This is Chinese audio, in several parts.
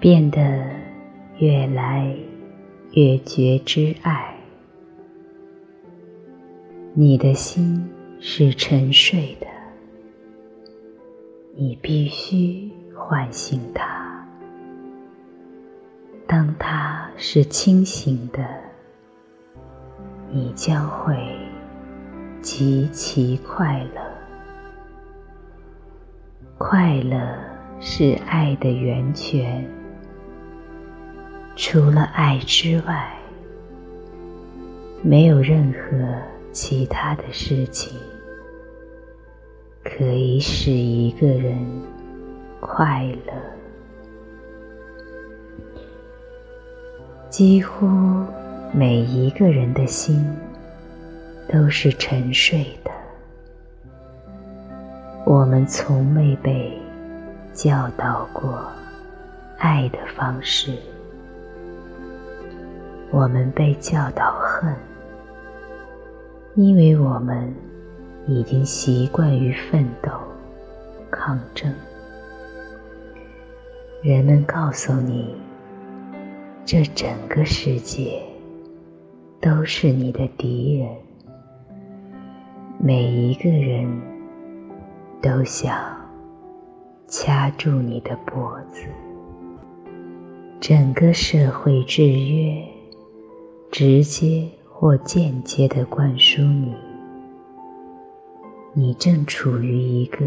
变得越来越觉知爱。你的心是沉睡的，你必须唤醒它。当它是清醒的，你将会极其快乐。快乐是爱的源泉，除了爱之外，没有任何其他的事情可以使一个人快乐。几乎每一个人的心都是沉睡的。我们从没被教导过爱的方式，我们被教导恨，因为我们已经习惯于奋斗、抗争。人们告诉你，这整个世界都是你的敌人，每一个人。都想掐住你的脖子。整个社会制约，直接或间接的灌输你：你正处于一个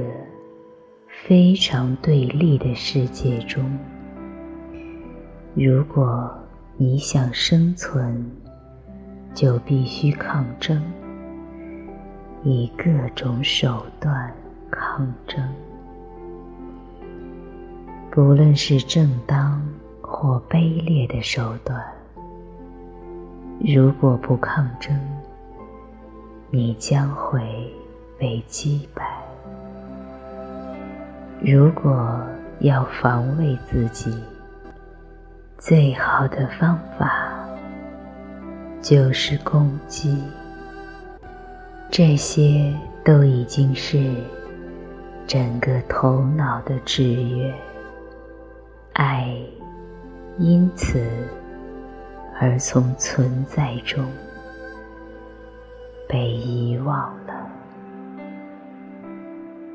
非常对立的世界中。如果你想生存，就必须抗争，以各种手段。抗争，不论是正当或卑劣的手段，如果不抗争，你将会被击败。如果要防卫自己，最好的方法就是攻击。这些都已经是。整个头脑的制约，爱因此而从存在中被遗忘了。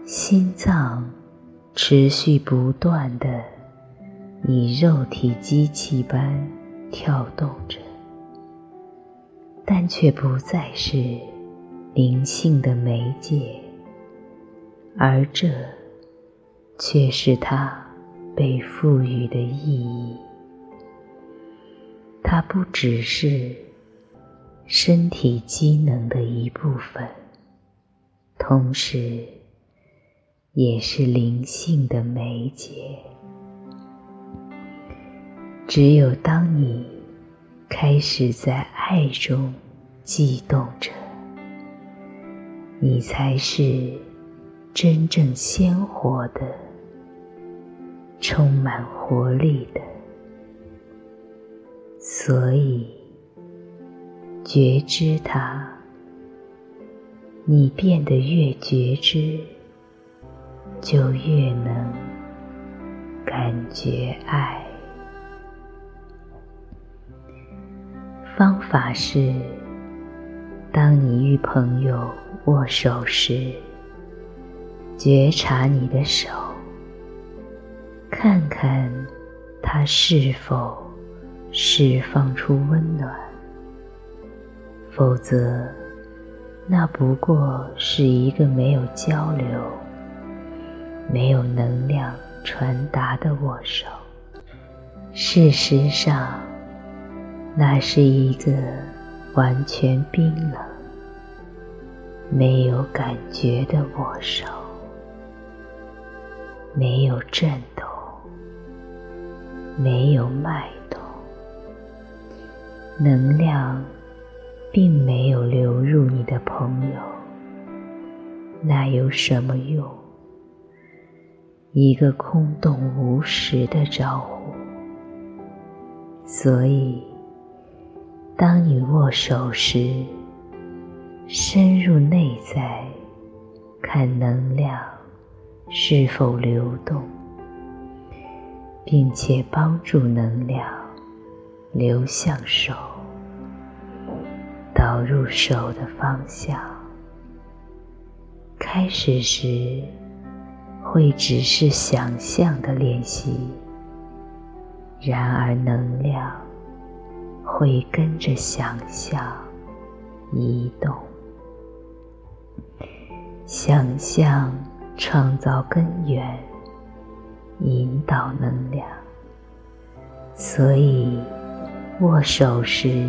心脏持续不断的以肉体机器般跳动着，但却不再是灵性的媒介。而这，却是它被赋予的意义。它不只是身体机能的一部分，同时，也是灵性的媒介。只有当你开始在爱中悸动着，你才是。真正鲜活的、充满活力的，所以觉知它。你变得越觉知，就越能感觉爱。方法是：当你与朋友握手时。觉察你的手，看看它是否释放出温暖，否则那不过是一个没有交流、没有能量传达的握手。事实上，那是一个完全冰冷、没有感觉的握手。没有震动，没有脉动，能量并没有流入你的朋友，那有什么用？一个空洞无实的招呼。所以，当你握手时，深入内在，看能量。是否流动，并且帮助能量流向手，导入手的方向。开始时会只是想象的练习，然而能量会跟着想象移动。想象创造根源，引导能量。所以，握手时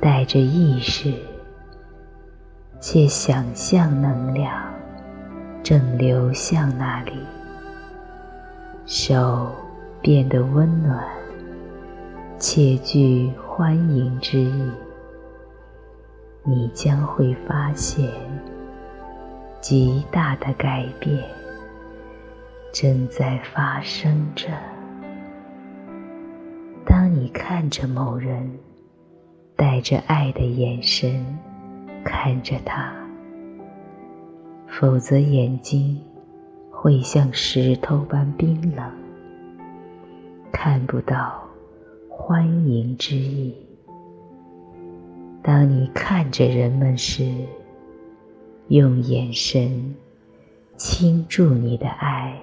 带着意识，且想象能量正流向那里，手变得温暖，且具欢迎之意。你将会发现。极大的改变正在发生着。当你看着某人，带着爱的眼神看着他，否则眼睛会像石头般冰冷，看不到欢迎之意。当你看着人们时，用眼神倾注你的爱。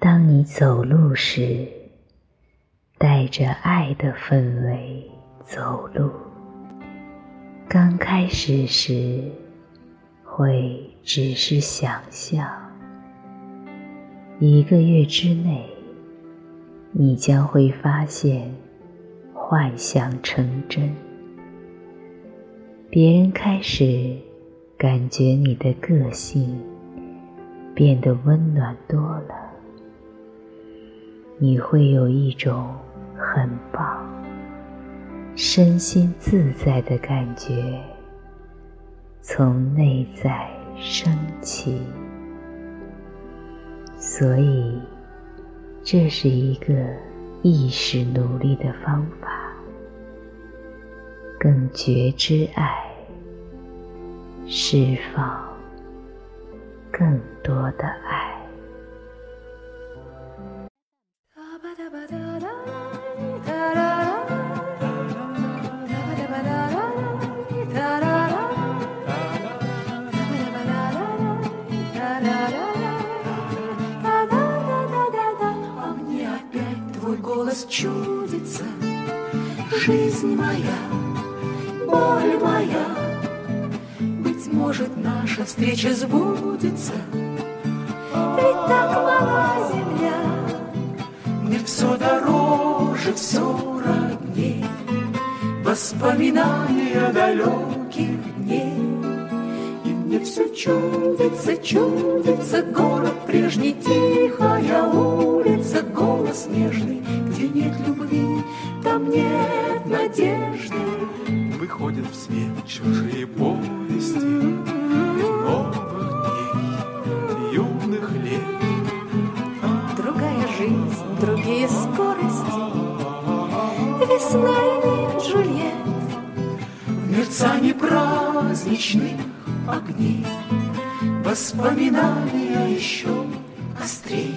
当你走路时，带着爱的氛围走路。刚开始时，会只是想象。一个月之内，你将会发现幻想成真。别人开始。感觉你的个性变得温暖多了，你会有一种很棒、身心自在的感觉从内在升起。所以，这是一个意识努力的方法，更觉知爱。释放更多的爱。голос чудится, жизнь моя, боль моя. Быть может, наша встреча сбудется, ведь так мала земля. Мир все дороже, все родней, Воспоминания далеких дней. И мне все чудится, чудится Город прежний, тихая улица, Голос нежный, где нет любви, Там нет надежды. Другие скорости. Весна или Джульет. В мерцании праздничных огней. Воспоминания еще острей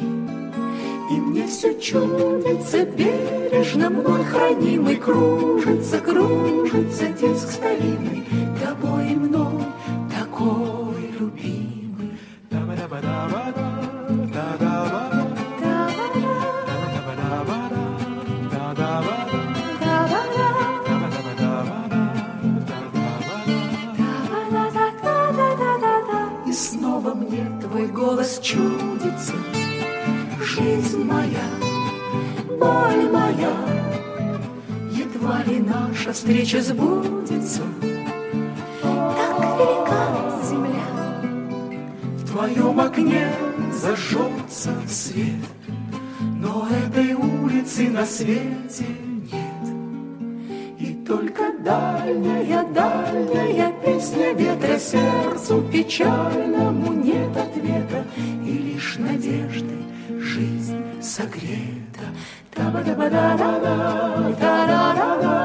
И мне все чудится бережно Мной хранимый кружится, кружится голос чудится, жизнь моя, боль моя, едва ли наша встреча сбудется. Так велика земля, в твоем окне зажжется свет, но этой улицы на свете нет. И только дальняя, дальняя песня ветра сердцу печальному нет ответа, и лишь надеждой жизнь согрета. Та-ба-да-ба-да-да-да, та-да.